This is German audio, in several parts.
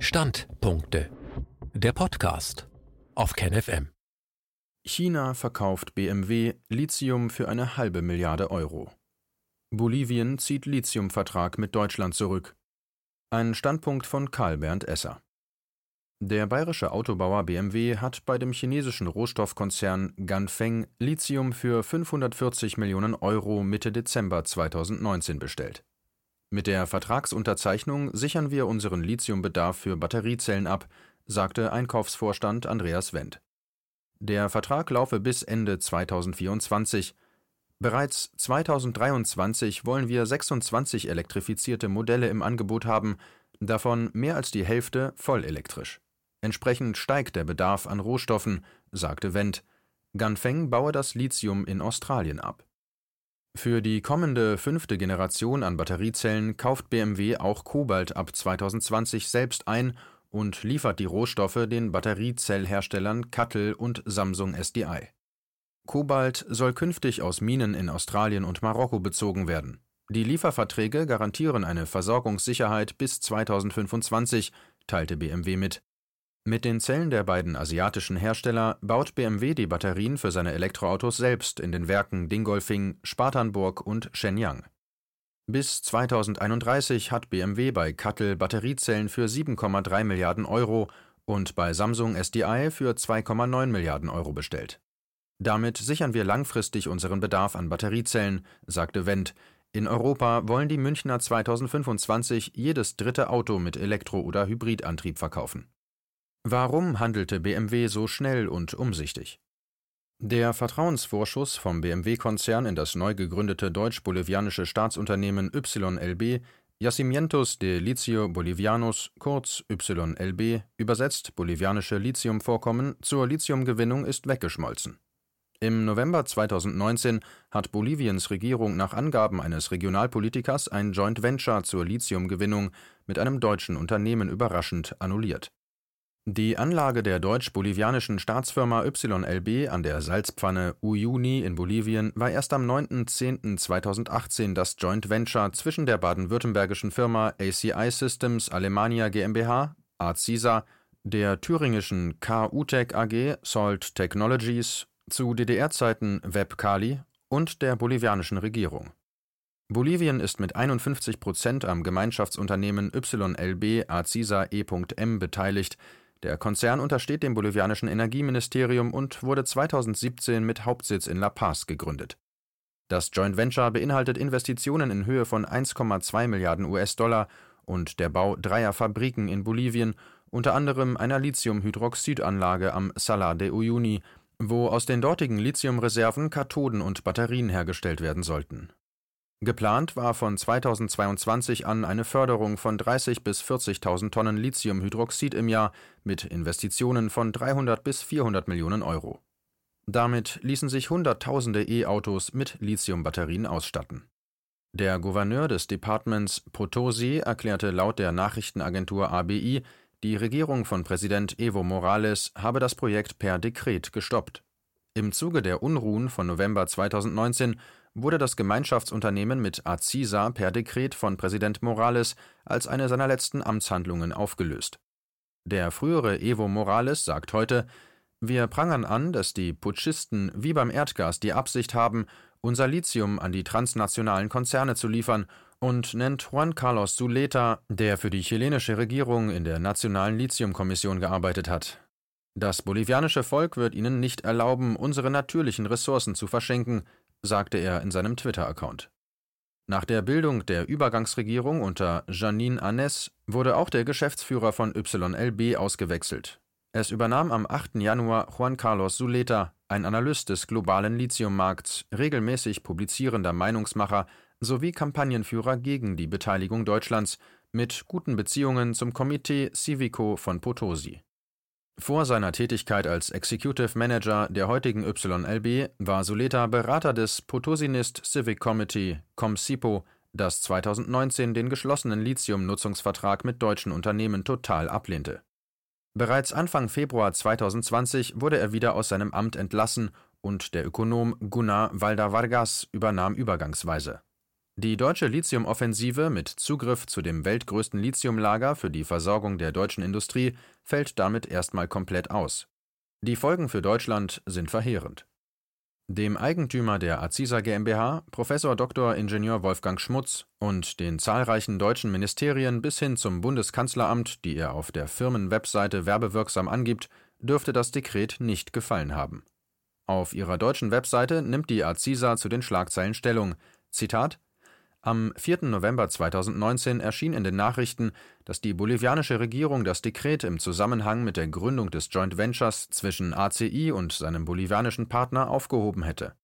Standpunkte. Der Podcast auf KenFM. China verkauft BMW Lithium für eine halbe Milliarde Euro. Bolivien zieht Lithiumvertrag mit Deutschland zurück. Ein Standpunkt von Karl Bernd Esser. Der bayerische Autobauer BMW hat bei dem chinesischen Rohstoffkonzern Ganfeng Lithium für 540 Millionen Euro Mitte Dezember 2019 bestellt. Mit der Vertragsunterzeichnung sichern wir unseren Lithiumbedarf für Batteriezellen ab, sagte Einkaufsvorstand Andreas Wendt. Der Vertrag laufe bis Ende 2024. Bereits 2023 wollen wir 26 elektrifizierte Modelle im Angebot haben, davon mehr als die Hälfte vollelektrisch. Entsprechend steigt der Bedarf an Rohstoffen, sagte Wendt. Ganfeng baue das Lithium in Australien ab. Für die kommende fünfte Generation an Batteriezellen kauft BMW auch Kobalt ab 2020 selbst ein und liefert die Rohstoffe den Batteriezellherstellern Cuttle und Samsung SDI. Kobalt soll künftig aus Minen in Australien und Marokko bezogen werden. Die Lieferverträge garantieren eine Versorgungssicherheit bis 2025, teilte BMW mit. Mit den Zellen der beiden asiatischen Hersteller baut BMW die Batterien für seine Elektroautos selbst in den Werken Dingolfing, Spartanburg und Shenyang. Bis 2031 hat BMW bei Cuttle Batteriezellen für 7,3 Milliarden Euro und bei Samsung SDI für 2,9 Milliarden Euro bestellt. Damit sichern wir langfristig unseren Bedarf an Batteriezellen, sagte Wendt. In Europa wollen die Münchner 2025 jedes dritte Auto mit Elektro- oder Hybridantrieb verkaufen. Warum handelte BMW so schnell und umsichtig? Der Vertrauensvorschuss vom BMW-Konzern in das neu gegründete deutsch-bolivianische Staatsunternehmen YLB Yacimientos de Litio Bolivianos, kurz YLB, übersetzt bolivianische Lithiumvorkommen, zur Lithiumgewinnung ist weggeschmolzen. Im November 2019 hat Boliviens Regierung nach Angaben eines Regionalpolitikers ein Joint Venture zur Lithiumgewinnung mit einem deutschen Unternehmen überraschend annulliert. Die Anlage der deutsch-bolivianischen Staatsfirma YLB an der Salzpfanne Uyuni in Bolivien war erst am 9.10.2018 das Joint Venture zwischen der baden-württembergischen Firma ACI Systems Alemania GmbH (ACISA), der thüringischen K-UTEC AG Salt Technologies, zu DDR-Zeiten Webkali und der bolivianischen Regierung. Bolivien ist mit 51 Prozent am Gemeinschaftsunternehmen YLB ACISA E.M beteiligt der Konzern untersteht dem bolivianischen Energieministerium und wurde 2017 mit Hauptsitz in La Paz gegründet. Das Joint Venture beinhaltet Investitionen in Höhe von 1,2 Milliarden US-Dollar und der Bau dreier Fabriken in Bolivien, unter anderem einer Lithiumhydroxidanlage am Salar de Uyuni, wo aus den dortigen Lithiumreserven Kathoden und Batterien hergestellt werden sollten Geplant war von 2022 an eine Förderung von 30 bis 40.000 Tonnen Lithiumhydroxid im Jahr mit Investitionen von 300 bis 400 Millionen Euro. Damit ließen sich Hunderttausende E-Autos mit Lithiumbatterien ausstatten. Der Gouverneur des Departements Potosi erklärte laut der Nachrichtenagentur ABI, die Regierung von Präsident Evo Morales habe das Projekt per Dekret gestoppt. Im Zuge der Unruhen von November 2019 wurde das Gemeinschaftsunternehmen mit Acisa per Dekret von Präsident Morales als eine seiner letzten Amtshandlungen aufgelöst. Der frühere Evo Morales sagt heute, wir prangern an, dass die Putschisten wie beim Erdgas die Absicht haben, unser Lithium an die transnationalen Konzerne zu liefern und nennt Juan Carlos Zuleta, der für die chilenische Regierung in der Nationalen Lithiumkommission gearbeitet hat. Das bolivianische Volk wird ihnen nicht erlauben, unsere natürlichen Ressourcen zu verschenken, sagte er in seinem Twitter-Account. Nach der Bildung der Übergangsregierung unter Janine Anes wurde auch der Geschäftsführer von YLB ausgewechselt. Es übernahm am 8. Januar Juan Carlos Zuleta, ein Analyst des globalen Lithiummarkts, regelmäßig publizierender Meinungsmacher sowie Kampagnenführer gegen die Beteiligung Deutschlands, mit guten Beziehungen zum Komitee Civico von Potosi. Vor seiner Tätigkeit als Executive Manager der heutigen YLB war Suleta Berater des Potosinist Civic Committee (COMCIPO), das 2019 den geschlossenen Lithium-Nutzungsvertrag mit deutschen Unternehmen total ablehnte. Bereits Anfang Februar 2020 wurde er wieder aus seinem Amt entlassen und der Ökonom Gunnar Valda Vargas übernahm übergangsweise Die deutsche Lithiumoffensive mit Zugriff zu dem weltgrößten Lithiumlager für die Versorgung der deutschen Industrie fällt damit erstmal komplett aus. Die Folgen für Deutschland sind verheerend. Dem Eigentümer der Aziza GmbH, Prof. Dr. Ingenieur Wolfgang Schmutz und den zahlreichen deutschen Ministerien bis hin zum Bundeskanzleramt, die er auf der Firmenwebseite werbewirksam angibt, dürfte das Dekret nicht gefallen haben. Auf ihrer deutschen Webseite nimmt die Aziza zu den Schlagzeilen Stellung. Zitat am 4. November 2019 erschien in den Nachrichten, dass die bolivianische Regierung das Dekret im Zusammenhang mit der Gründung des Joint Ventures zwischen ACI und seinem bolivianischen Partner aufgehoben hätte.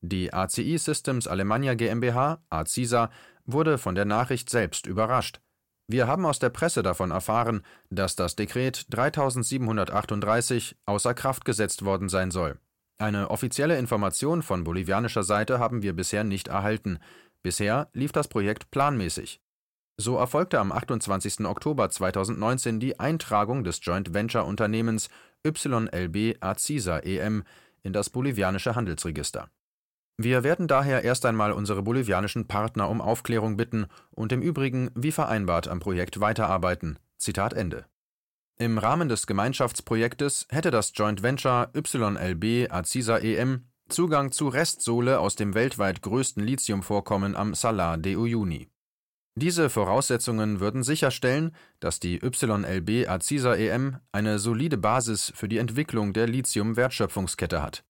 Die ACI Systems Alemania GmbH, ACISA, wurde von der Nachricht selbst überrascht. Wir haben aus der Presse davon erfahren, dass das Dekret 3738 außer Kraft gesetzt worden sein soll. Eine offizielle Information von bolivianischer Seite haben wir bisher nicht erhalten. Bisher lief das Projekt planmäßig. So erfolgte am 28. Oktober 2019 die Eintragung des Joint Venture Unternehmens YLB Aziza EM in das bolivianische Handelsregister. Wir werden daher erst einmal unsere bolivianischen Partner um Aufklärung bitten und im Übrigen wie vereinbart am Projekt weiterarbeiten. Zitat Ende. Im Rahmen des Gemeinschaftsprojektes hätte das Joint Venture YLB Aziza EM Zugang zu Restsohle aus dem weltweit größten Lithiumvorkommen am Salar de Uyuni. Diese Voraussetzungen würden sicherstellen, dass die YLB Aziza EM eine solide Basis für die Entwicklung der Lithium-Wertschöpfungskette hat.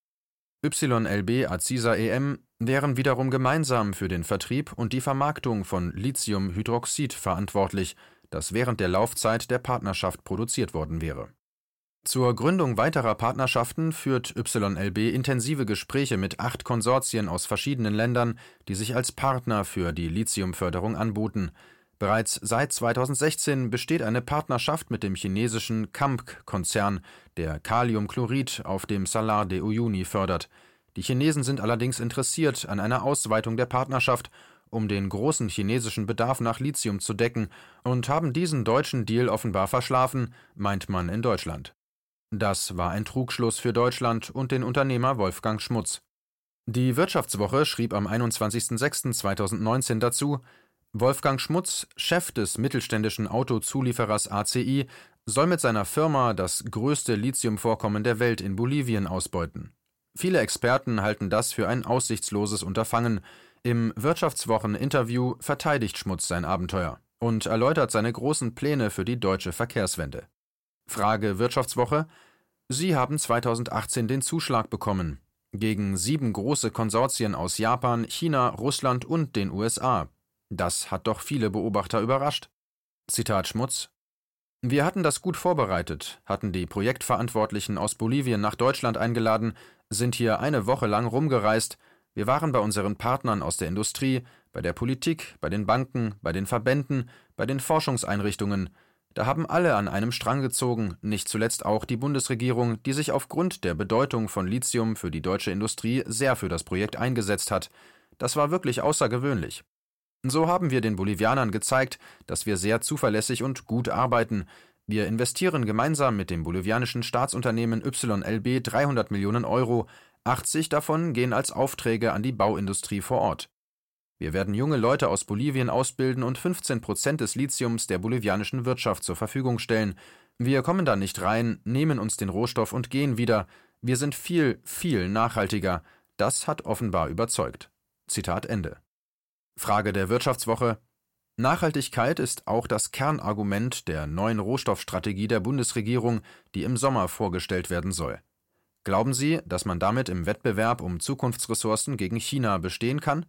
YLB Aziza EM wären wiederum gemeinsam für den Vertrieb und die Vermarktung von Lithiumhydroxid verantwortlich, das während der Laufzeit der Partnerschaft produziert worden wäre zur Gründung weiterer Partnerschaften führt YLB intensive Gespräche mit acht Konsortien aus verschiedenen Ländern, die sich als Partner für die Lithiumförderung anboten. Bereits seit 2016 besteht eine Partnerschaft mit dem chinesischen CAMC-Konzern, der Kaliumchlorid auf dem Salar de Uyuni fördert. Die Chinesen sind allerdings interessiert an einer Ausweitung der Partnerschaft, um den großen chinesischen Bedarf nach Lithium zu decken, und haben diesen deutschen Deal offenbar verschlafen, meint man in Deutschland. Das war ein Trugschluss für Deutschland und den Unternehmer Wolfgang Schmutz. Die Wirtschaftswoche schrieb am 21.06.2019 dazu, Wolfgang Schmutz, Chef des mittelständischen Autozulieferers ACI, soll mit seiner Firma das größte Lithiumvorkommen der Welt in Bolivien ausbeuten. Viele Experten halten das für ein aussichtsloses Unterfangen. Im Wirtschaftswochen-Interview verteidigt Schmutz sein Abenteuer und erläutert seine großen Pläne für die deutsche Verkehrswende. Frage Wirtschaftswoche. Sie haben 2018 den Zuschlag bekommen. Gegen sieben große Konsortien aus Japan, China, Russland und den USA. Das hat doch viele Beobachter überrascht. Zitat Schmutz. Wir hatten das gut vorbereitet, hatten die Projektverantwortlichen aus Bolivien nach Deutschland eingeladen, sind hier eine Woche lang rumgereist, wir waren bei unseren Partnern aus der Industrie, bei der Politik, bei den Banken, bei den Verbänden, bei den Forschungseinrichtungen, da haben alle an einem Strang gezogen, nicht zuletzt auch die Bundesregierung, die sich aufgrund der Bedeutung von Lithium für die deutsche Industrie sehr für das Projekt eingesetzt hat. Das war wirklich außergewöhnlich. So haben wir den Bolivianern gezeigt, dass wir sehr zuverlässig und gut arbeiten. Wir investieren gemeinsam mit dem bolivianischen Staatsunternehmen YLB 300 Millionen Euro, 80 davon gehen als Aufträge an die Bauindustrie vor Ort. Wir werden junge Leute aus Bolivien ausbilden und 15 Prozent des Lithiums der bolivianischen Wirtschaft zur Verfügung stellen. Wir kommen da nicht rein, nehmen uns den Rohstoff und gehen wieder. Wir sind viel, viel nachhaltiger. Das hat offenbar überzeugt. Zitat Ende. Frage der Wirtschaftswoche. Nachhaltigkeit ist auch das Kernargument der neuen Rohstoffstrategie der Bundesregierung, die im Sommer vorgestellt werden soll. Glauben Sie, dass man damit im Wettbewerb um Zukunftsressourcen gegen China bestehen kann?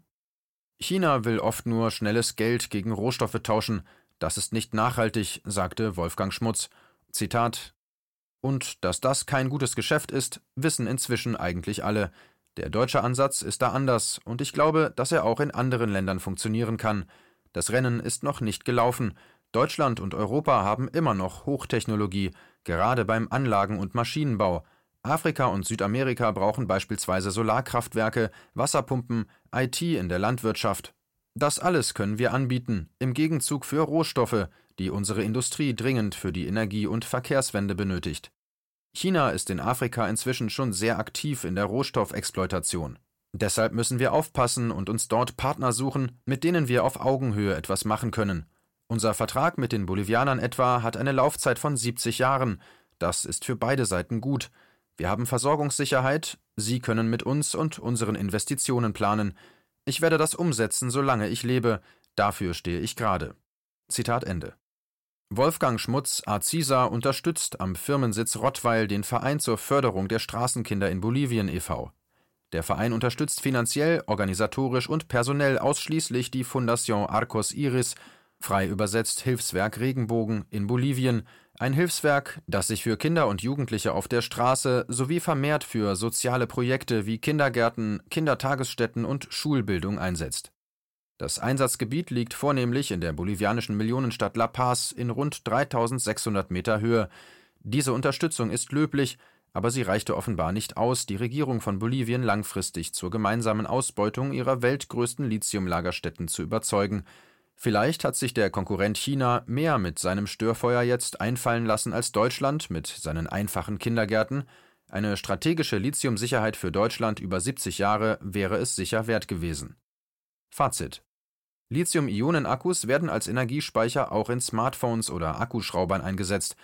China will oft nur schnelles Geld gegen Rohstoffe tauschen. Das ist nicht nachhaltig, sagte Wolfgang Schmutz. Zitat Und dass das kein gutes Geschäft ist, wissen inzwischen eigentlich alle. Der deutsche Ansatz ist da anders, und ich glaube, dass er auch in anderen Ländern funktionieren kann. Das Rennen ist noch nicht gelaufen. Deutschland und Europa haben immer noch Hochtechnologie, gerade beim Anlagen- und Maschinenbau. Afrika und Südamerika brauchen beispielsweise Solarkraftwerke, Wasserpumpen, IT in der Landwirtschaft. Das alles können wir anbieten, im Gegenzug für Rohstoffe, die unsere Industrie dringend für die Energie- und Verkehrswende benötigt. China ist in Afrika inzwischen schon sehr aktiv in der Rohstoffexploitation. Deshalb müssen wir aufpassen und uns dort Partner suchen, mit denen wir auf Augenhöhe etwas machen können. Unser Vertrag mit den Bolivianern etwa hat eine Laufzeit von 70 Jahren. Das ist für beide Seiten gut. Wir haben Versorgungssicherheit, Sie können mit uns und unseren Investitionen planen. Ich werde das umsetzen, solange ich lebe. Dafür stehe ich gerade. Zitat Ende. Wolfgang Schmutz, Azisa, unterstützt am Firmensitz Rottweil den Verein zur Förderung der Straßenkinder in Bolivien e.V. Der Verein unterstützt finanziell, organisatorisch und personell ausschließlich die Fondation Arcos Iris, frei übersetzt Hilfswerk Regenbogen in Bolivien, ein Hilfswerk, das sich für Kinder und Jugendliche auf der Straße sowie vermehrt für soziale Projekte wie Kindergärten, Kindertagesstätten und Schulbildung einsetzt. Das Einsatzgebiet liegt vornehmlich in der bolivianischen Millionenstadt La Paz in rund 3600 Meter Höhe. Diese Unterstützung ist löblich, aber sie reichte offenbar nicht aus, die Regierung von Bolivien langfristig zur gemeinsamen Ausbeutung ihrer weltgrößten Lithiumlagerstätten zu überzeugen. Vielleicht hat sich der Konkurrent China mehr mit seinem Störfeuer jetzt einfallen lassen als Deutschland mit seinen einfachen Kindergärten. Eine strategische Lithiumsicherheit für Deutschland über 70 Jahre wäre es sicher wert gewesen. Fazit Lithium-Ionen-Akkus werden als Energiespeicher auch in Smartphones oder Akkuschraubern eingesetzt.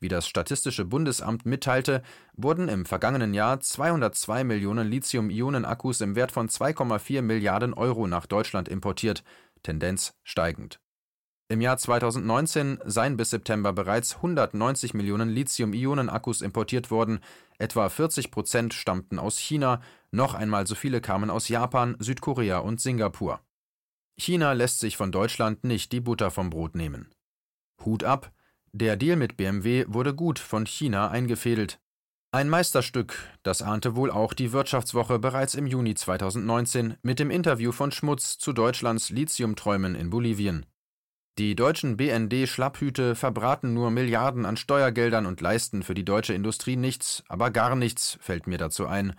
Wie das Statistische Bundesamt mitteilte, wurden im vergangenen Jahr 202 Millionen Lithium-Ionen-Akkus im Wert von 2,4 Milliarden Euro nach Deutschland importiert, Tendenz steigend. Im Jahr 2019 seien bis September bereits 190 Millionen Lithium-Ionen-Akkus importiert worden, etwa 40 Prozent stammten aus China, noch einmal so viele kamen aus Japan, Südkorea und Singapur. China lässt sich von Deutschland nicht die Butter vom Brot nehmen. Hut ab, der Deal mit BMW wurde gut von China eingefädelt. Ein Meisterstück, das ahnte wohl auch die Wirtschaftswoche bereits im Juni 2019 mit dem Interview von Schmutz zu Deutschlands Lithiumträumen in Bolivien. Die deutschen BND-Schlapphüte verbraten nur Milliarden an Steuergeldern und leisten für die deutsche Industrie nichts, aber gar nichts, fällt mir dazu ein,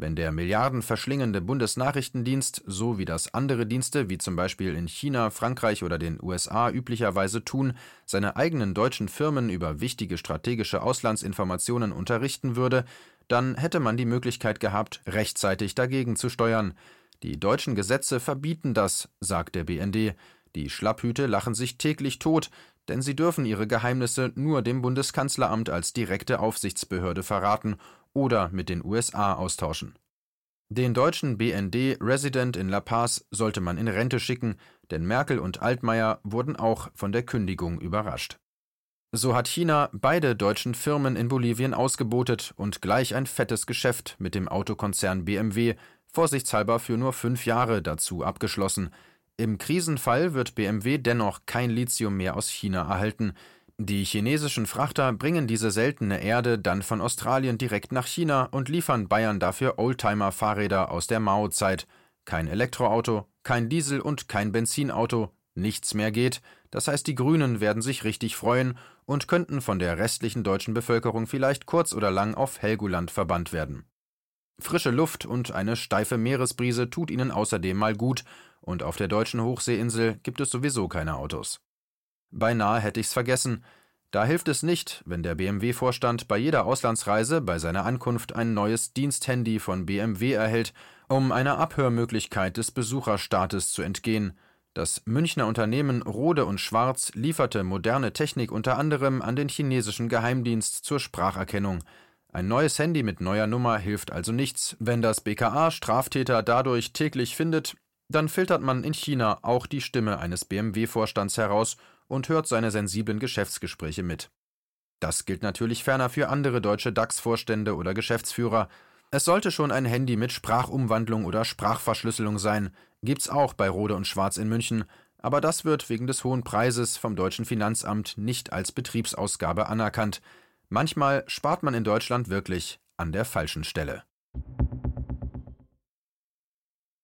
wenn der milliardenverschlingende Bundesnachrichtendienst, so wie das andere Dienste wie zum Beispiel in China, Frankreich oder den USA üblicherweise tun, seine eigenen deutschen Firmen über wichtige strategische Auslandsinformationen unterrichten würde, dann hätte man die Möglichkeit gehabt, rechtzeitig dagegen zu steuern. Die deutschen Gesetze verbieten das, sagt der BND. Die Schlapphüte lachen sich täglich tot, denn sie dürfen ihre Geheimnisse nur dem Bundeskanzleramt als direkte Aufsichtsbehörde verraten oder mit den USA austauschen. Den deutschen BND-Resident in La Paz sollte man in Rente schicken, denn Merkel und Altmaier wurden auch von der Kündigung überrascht. So hat China beide deutschen Firmen in Bolivien ausgebotet und gleich ein fettes Geschäft mit dem Autokonzern BMW vorsichtshalber für nur fünf Jahre dazu abgeschlossen. Im Krisenfall wird BMW dennoch kein Lithium mehr aus China erhalten, die chinesischen Frachter bringen diese seltene Erde dann von Australien direkt nach China und liefern Bayern dafür Oldtimer-Fahrräder aus der Mao-Zeit. Kein Elektroauto, kein Diesel und kein Benzinauto, nichts mehr geht. Das heißt, die Grünen werden sich richtig freuen und könnten von der restlichen deutschen Bevölkerung vielleicht kurz oder lang auf Helgoland verbannt werden. Frische Luft und eine steife Meeresbrise tut ihnen außerdem mal gut, und auf der deutschen Hochseeinsel gibt es sowieso keine Autos. Beinahe hätte ich's vergessen. Da hilft es nicht, wenn der BMW-Vorstand bei jeder Auslandsreise bei seiner Ankunft ein neues Diensthandy von BMW erhält, um einer Abhörmöglichkeit des Besucherstaates zu entgehen. Das Münchner Unternehmen Rode und Schwarz lieferte moderne Technik unter anderem an den chinesischen Geheimdienst zur Spracherkennung. Ein neues Handy mit neuer Nummer hilft also nichts, wenn das BKA Straftäter dadurch täglich findet, dann filtert man in China auch die Stimme eines BMW-Vorstands heraus und hört seine sensiblen Geschäftsgespräche mit. Das gilt natürlich ferner für andere deutsche DAX-Vorstände oder Geschäftsführer. Es sollte schon ein Handy mit Sprachumwandlung oder Sprachverschlüsselung sein, gibt's auch bei Rode und Schwarz in München, aber das wird wegen des hohen Preises vom deutschen Finanzamt nicht als Betriebsausgabe anerkannt. Manchmal spart man in Deutschland wirklich an der falschen Stelle.